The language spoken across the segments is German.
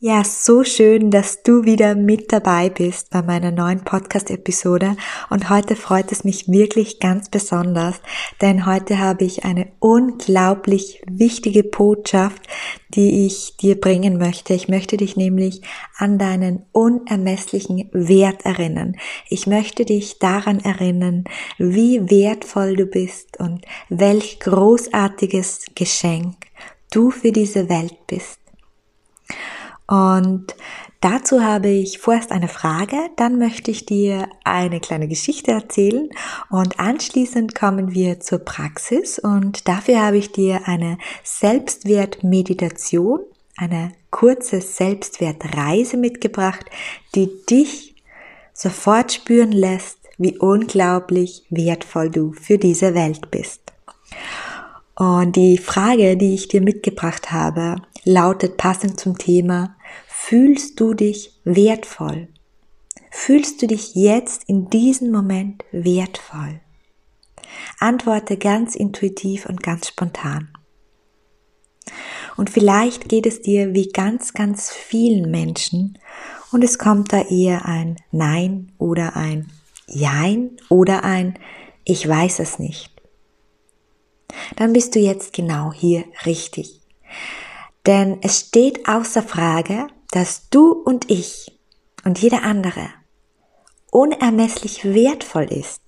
Ja, so schön, dass du wieder mit dabei bist bei meiner neuen Podcast-Episode. Und heute freut es mich wirklich ganz besonders, denn heute habe ich eine unglaublich wichtige Botschaft, die ich dir bringen möchte. Ich möchte dich nämlich an deinen unermesslichen Wert erinnern. Ich möchte dich daran erinnern, wie wertvoll du bist und welch großartiges Geschenk du für diese Welt bist. Und dazu habe ich vorerst eine Frage, dann möchte ich dir eine kleine Geschichte erzählen und anschließend kommen wir zur Praxis und dafür habe ich dir eine Selbstwertmeditation, eine kurze Selbstwertreise mitgebracht, die dich sofort spüren lässt, wie unglaublich wertvoll du für diese Welt bist. Und die Frage, die ich dir mitgebracht habe, lautet passend zum Thema, Fühlst du dich wertvoll? Fühlst du dich jetzt in diesem Moment wertvoll? Antworte ganz intuitiv und ganz spontan. Und vielleicht geht es dir wie ganz, ganz vielen Menschen und es kommt da eher ein Nein oder ein Jein oder ein Ich weiß es nicht. Dann bist du jetzt genau hier richtig. Denn es steht außer Frage, dass du und ich und jeder andere unermesslich wertvoll ist.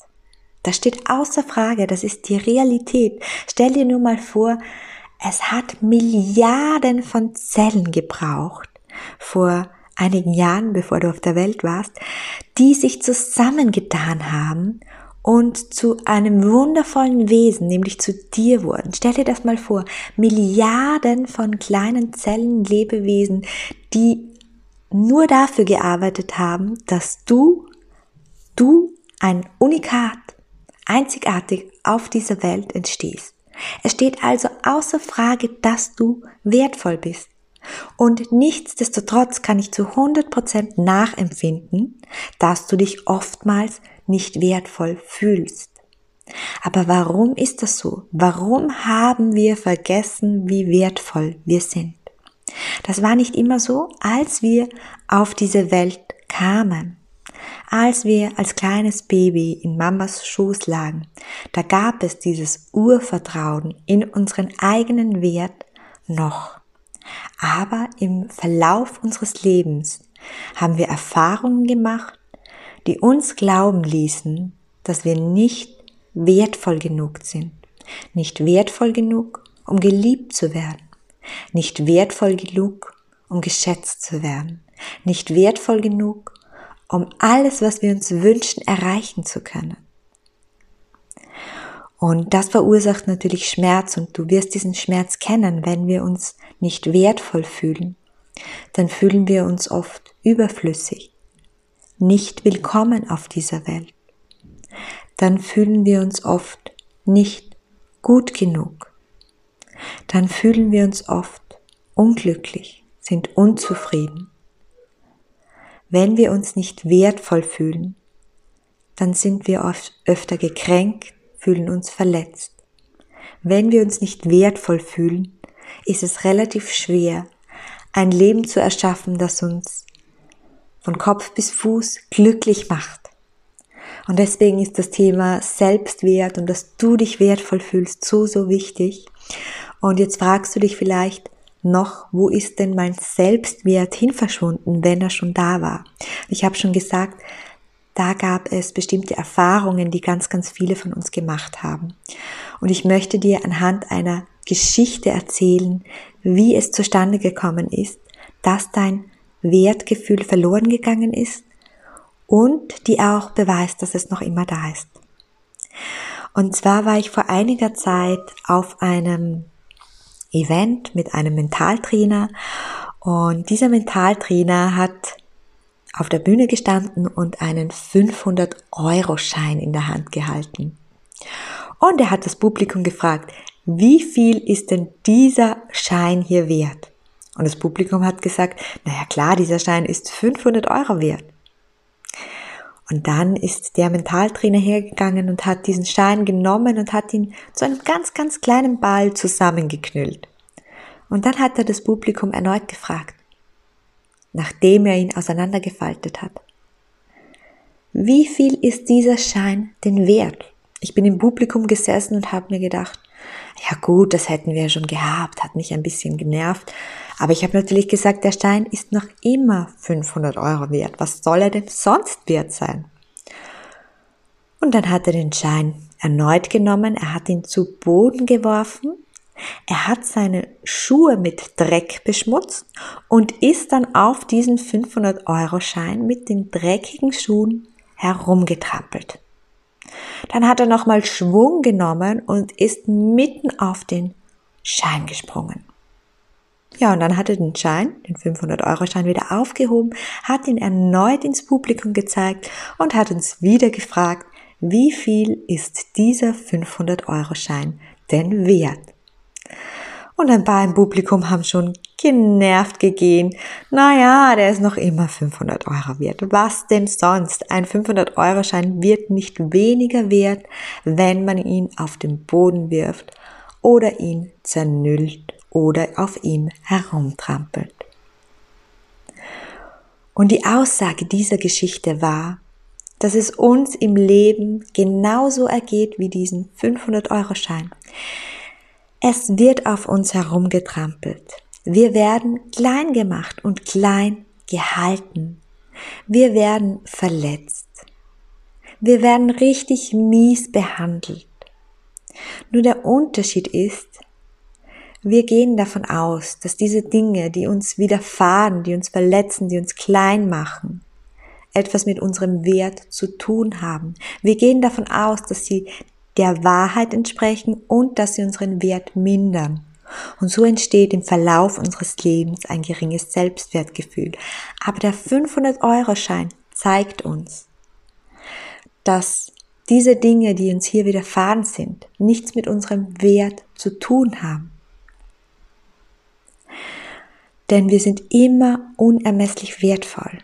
Das steht außer Frage, das ist die Realität. Stell dir nur mal vor, es hat Milliarden von Zellen gebraucht vor einigen Jahren, bevor du auf der Welt warst, die sich zusammengetan haben und zu einem wundervollen Wesen, nämlich zu dir wurden. Stell dir das mal vor. Milliarden von kleinen Zellen, Lebewesen, die nur dafür gearbeitet haben, dass du, du ein Unikat, einzigartig auf dieser Welt entstehst. Es steht also außer Frage, dass du wertvoll bist. Und nichtsdestotrotz kann ich zu 100% nachempfinden, dass du dich oftmals nicht wertvoll fühlst. Aber warum ist das so? Warum haben wir vergessen, wie wertvoll wir sind? Das war nicht immer so, als wir auf diese Welt kamen. Als wir als kleines Baby in Mamas Schoß lagen, da gab es dieses Urvertrauen in unseren eigenen Wert noch. Aber im Verlauf unseres Lebens haben wir Erfahrungen gemacht, die uns glauben ließen, dass wir nicht wertvoll genug sind. Nicht wertvoll genug, um geliebt zu werden. Nicht wertvoll genug, um geschätzt zu werden. Nicht wertvoll genug, um alles, was wir uns wünschen, erreichen zu können. Und das verursacht natürlich Schmerz und du wirst diesen Schmerz kennen, wenn wir uns nicht wertvoll fühlen. Dann fühlen wir uns oft überflüssig, nicht willkommen auf dieser Welt. Dann fühlen wir uns oft nicht gut genug. Dann fühlen wir uns oft unglücklich, sind unzufrieden. Wenn wir uns nicht wertvoll fühlen, dann sind wir oft öfter gekränkt, fühlen uns verletzt. Wenn wir uns nicht wertvoll fühlen, ist es relativ schwer, ein Leben zu erschaffen, das uns von Kopf bis Fuß glücklich macht. Und deswegen ist das Thema Selbstwert und dass du dich wertvoll fühlst so, so wichtig. Und jetzt fragst du dich vielleicht noch, wo ist denn mein Selbstwert hin verschwunden, wenn er schon da war? Ich habe schon gesagt, da gab es bestimmte Erfahrungen, die ganz, ganz viele von uns gemacht haben. Und ich möchte dir anhand einer Geschichte erzählen, wie es zustande gekommen ist, dass dein Wertgefühl verloren gegangen ist und die auch beweist, dass es noch immer da ist. Und zwar war ich vor einiger Zeit auf einem Event mit einem Mentaltrainer und dieser Mentaltrainer hat auf der Bühne gestanden und einen 500 Euro Schein in der Hand gehalten. Und er hat das Publikum gefragt, wie viel ist denn dieser Schein hier wert? Und das Publikum hat gesagt, naja klar, dieser Schein ist 500 Euro wert. Und dann ist der Mentaltrainer hergegangen und hat diesen Stein genommen und hat ihn zu einem ganz, ganz kleinen Ball zusammengeknüllt. Und dann hat er das Publikum erneut gefragt, nachdem er ihn auseinandergefaltet hat. Wie viel ist dieser Schein denn wert? Ich bin im Publikum gesessen und habe mir gedacht, ja gut, das hätten wir schon gehabt, hat mich ein bisschen genervt. Aber ich habe natürlich gesagt, der Stein ist noch immer 500 Euro wert. Was soll er denn sonst wert sein? Und dann hat er den Schein erneut genommen, er hat ihn zu Boden geworfen, er hat seine Schuhe mit Dreck beschmutzt und ist dann auf diesen 500 Euro Schein mit den dreckigen Schuhen herumgetrampelt. Dann hat er nochmal Schwung genommen und ist mitten auf den Schein gesprungen. Ja, und dann hat er den Schein, den 500-Euro-Schein wieder aufgehoben, hat ihn erneut ins Publikum gezeigt und hat uns wieder gefragt, wie viel ist dieser 500-Euro-Schein denn wert? Und ein paar im Publikum haben schon genervt gegeben. Naja, der ist noch immer 500 Euro wert. Was denn sonst? Ein 500 Euro Schein wird nicht weniger wert, wenn man ihn auf den Boden wirft oder ihn zernüllt oder auf ihm herumtrampelt. Und die Aussage dieser Geschichte war, dass es uns im Leben genauso ergeht wie diesen 500 Euro Schein. Es wird auf uns herumgetrampelt. Wir werden klein gemacht und klein gehalten. Wir werden verletzt. Wir werden richtig mies behandelt. Nur der Unterschied ist, wir gehen davon aus, dass diese Dinge, die uns widerfahren, die uns verletzen, die uns klein machen, etwas mit unserem Wert zu tun haben. Wir gehen davon aus, dass sie der Wahrheit entsprechen und dass sie unseren Wert mindern. Und so entsteht im Verlauf unseres Lebens ein geringes Selbstwertgefühl. Aber der 500-Euro-Schein zeigt uns, dass diese Dinge, die uns hier widerfahren sind, nichts mit unserem Wert zu tun haben. Denn wir sind immer unermesslich wertvoll.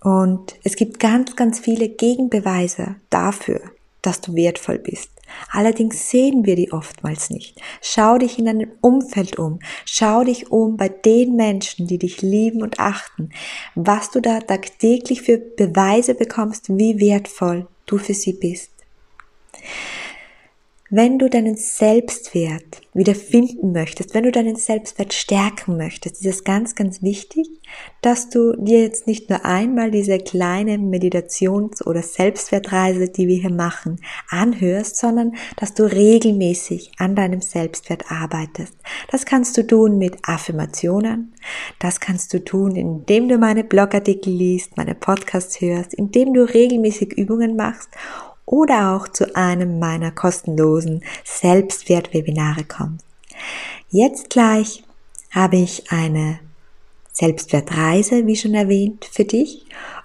Und es gibt ganz, ganz viele Gegenbeweise dafür, dass du wertvoll bist. Allerdings sehen wir die oftmals nicht. Schau dich in deinem Umfeld um. Schau dich um bei den Menschen, die dich lieben und achten. Was du da tagtäglich für Beweise bekommst, wie wertvoll du für sie bist. Wenn du deinen Selbstwert wieder finden möchtest, wenn du deinen Selbstwert stärken möchtest, ist es ganz, ganz wichtig, dass du dir jetzt nicht nur einmal diese kleine Meditations- oder Selbstwertreise, die wir hier machen, anhörst, sondern dass du regelmäßig an deinem Selbstwert arbeitest. Das kannst du tun mit Affirmationen, das kannst du tun, indem du meine Blogartikel liest, meine Podcasts hörst, indem du regelmäßig Übungen machst oder auch zu einem meiner kostenlosen Selbstwertwebinare kommst. Jetzt gleich habe ich eine Selbstwertreise, wie schon erwähnt, für dich.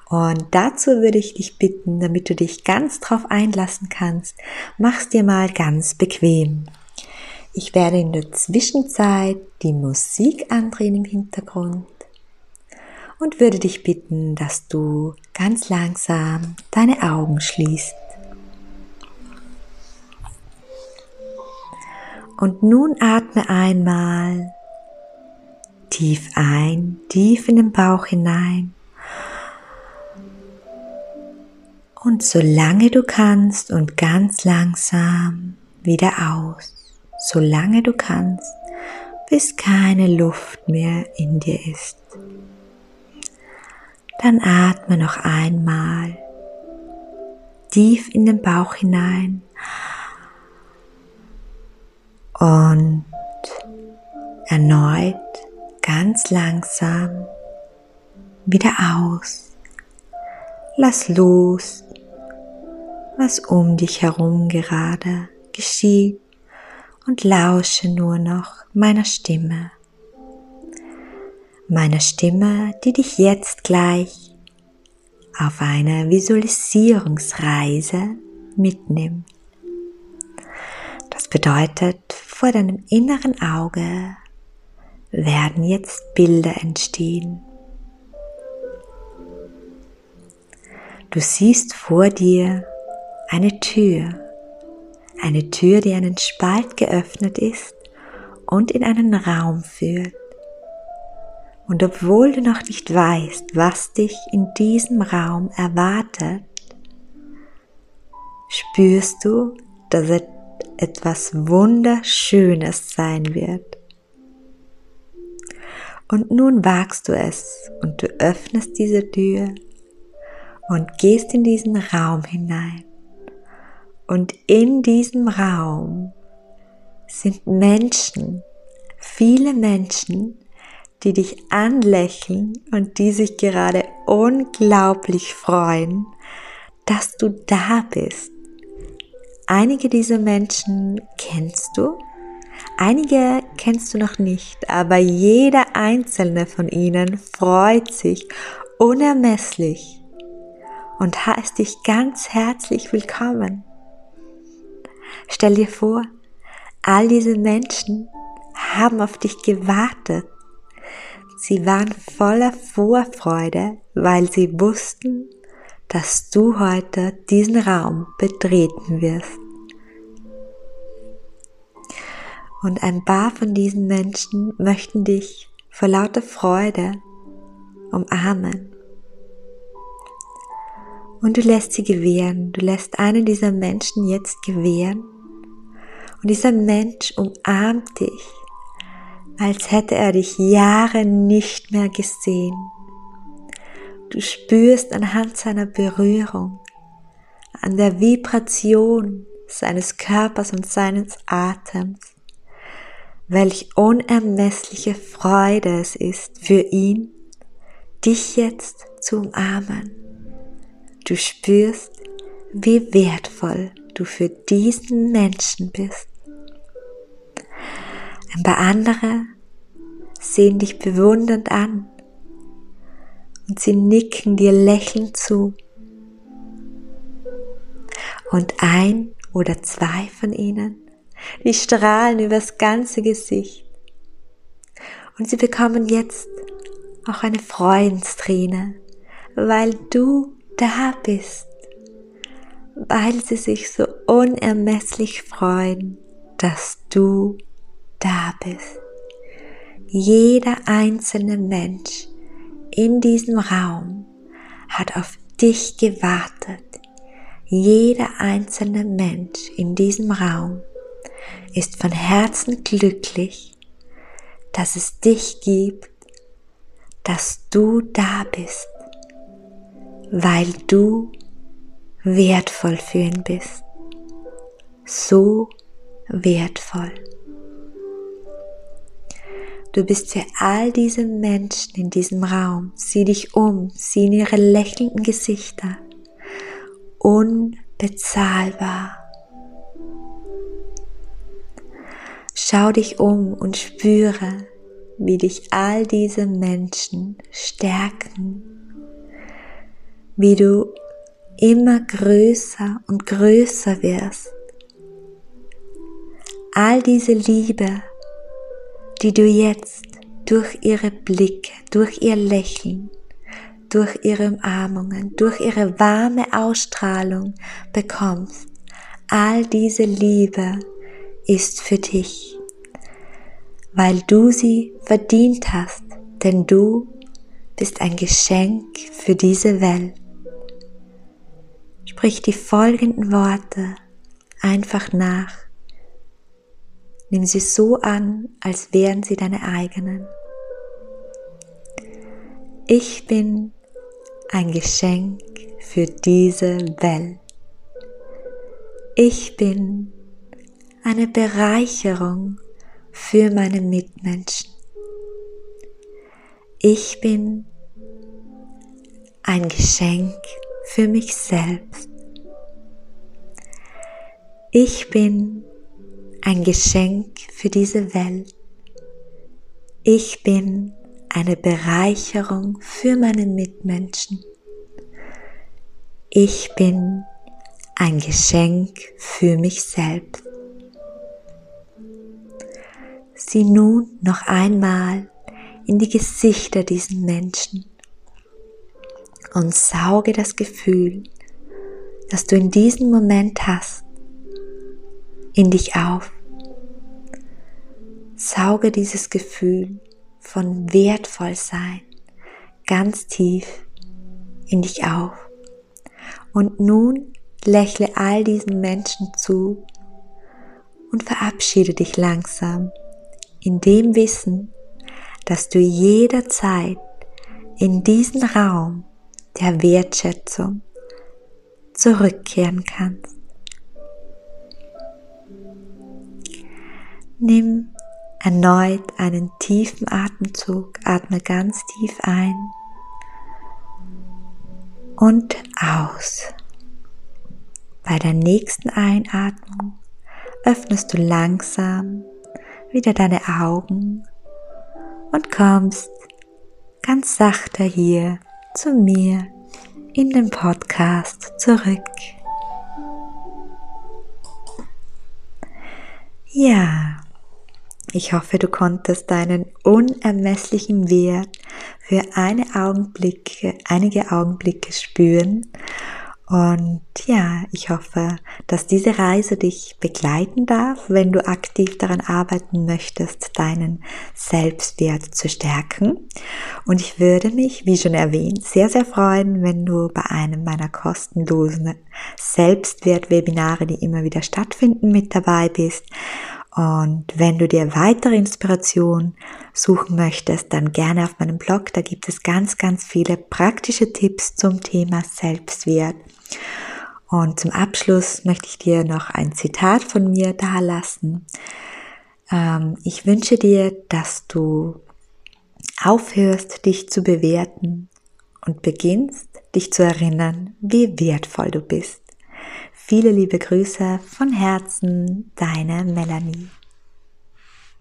Und dazu würde ich dich bitten, damit du dich ganz drauf einlassen kannst, mach's dir mal ganz bequem. Ich werde in der Zwischenzeit die Musik andrehen im Hintergrund und würde dich bitten, dass du ganz langsam deine Augen schließt. Und nun atme einmal tief ein, tief in den Bauch hinein. Und solange du kannst und ganz langsam wieder aus, solange du kannst, bis keine Luft mehr in dir ist. Dann atme noch einmal tief in den Bauch hinein und erneut ganz langsam wieder aus. Lass los, was um dich herum gerade geschieht und lausche nur noch meiner Stimme. Meiner Stimme, die dich jetzt gleich auf eine Visualisierungsreise mitnimmt. Bedeutet, vor deinem inneren Auge werden jetzt Bilder entstehen. Du siehst vor dir eine Tür, eine Tür, die einen Spalt geöffnet ist und in einen Raum führt. Und obwohl du noch nicht weißt, was dich in diesem Raum erwartet, spürst du, dass es etwas Wunderschönes sein wird. Und nun wagst du es und du öffnest diese Tür und gehst in diesen Raum hinein. Und in diesem Raum sind Menschen, viele Menschen, die dich anlächeln und die sich gerade unglaublich freuen, dass du da bist. Einige dieser Menschen kennst du, einige kennst du noch nicht, aber jeder einzelne von ihnen freut sich unermesslich und heißt dich ganz herzlich willkommen. Stell dir vor, all diese Menschen haben auf dich gewartet. Sie waren voller Vorfreude, weil sie wussten, dass du heute diesen Raum betreten wirst. Und ein paar von diesen Menschen möchten dich vor lauter Freude umarmen. Und du lässt sie gewähren, du lässt einen dieser Menschen jetzt gewähren. Und dieser Mensch umarmt dich, als hätte er dich Jahre nicht mehr gesehen. Du spürst anhand seiner Berührung, an der Vibration seines Körpers und seines Atems, welch unermessliche Freude es ist für ihn, dich jetzt zu umarmen. Du spürst, wie wertvoll du für diesen Menschen bist. Ein paar andere sehen dich bewundernd an und sie nicken dir lächelnd zu. Und ein oder zwei von ihnen, die strahlen übers ganze Gesicht. Und sie bekommen jetzt auch eine Freudensträne, weil du da bist, weil sie sich so unermesslich freuen, dass du da bist. Jeder einzelne Mensch in diesem Raum hat auf dich gewartet. Jeder einzelne Mensch in diesem Raum ist von Herzen glücklich, dass es dich gibt, dass du da bist, weil du wertvoll für ihn bist. So wertvoll. Du bist für all diese Menschen in diesem Raum. Sieh dich um, sieh in ihre lächelnden Gesichter. Unbezahlbar. Schau dich um und spüre, wie dich all diese Menschen stärken, wie du immer größer und größer wirst. All diese Liebe die du jetzt durch ihre Blicke, durch ihr Lächeln, durch ihre Umarmungen, durch ihre warme Ausstrahlung bekommst. All diese Liebe ist für dich, weil du sie verdient hast, denn du bist ein Geschenk für diese Welt. Sprich die folgenden Worte einfach nach Nimm sie so an, als wären sie deine eigenen. Ich bin ein Geschenk für diese Welt. Ich bin eine Bereicherung für meine Mitmenschen. Ich bin ein Geschenk für mich selbst. Ich bin ein Geschenk für diese Welt. Ich bin eine Bereicherung für meine Mitmenschen. Ich bin ein Geschenk für mich selbst. Sieh nun noch einmal in die Gesichter diesen Menschen und sauge das Gefühl, das du in diesem Moment hast, in dich auf. Sauge dieses Gefühl von wertvoll sein ganz tief in dich auf. Und nun lächle all diesen Menschen zu und verabschiede dich langsam in dem Wissen, dass du jederzeit in diesen Raum der Wertschätzung zurückkehren kannst. Nimm erneut einen tiefen Atemzug, atme ganz tief ein und aus. Bei der nächsten Einatmung öffnest du langsam wieder deine Augen und kommst ganz sachter hier zu mir in den Podcast zurück. Ja, ich hoffe, du konntest deinen unermesslichen Wert für eine Augenblicke, einige Augenblicke spüren und ja, ich hoffe, dass diese Reise dich begleiten darf, wenn du aktiv daran arbeiten möchtest, deinen Selbstwert zu stärken. Und ich würde mich, wie schon erwähnt, sehr, sehr freuen, wenn du bei einem meiner kostenlosen Selbstwert-Webinare, die immer wieder stattfinden, mit dabei bist. Und wenn du dir weitere Inspiration suchen möchtest, dann gerne auf meinem Blog. Da gibt es ganz, ganz viele praktische Tipps zum Thema Selbstwert. Und zum Abschluss möchte ich dir noch ein Zitat von mir dalassen. Ähm, ich wünsche dir, dass du aufhörst, dich zu bewerten und beginnst, dich zu erinnern, wie wertvoll du bist. Viele liebe Grüße von Herzen, deine Melanie.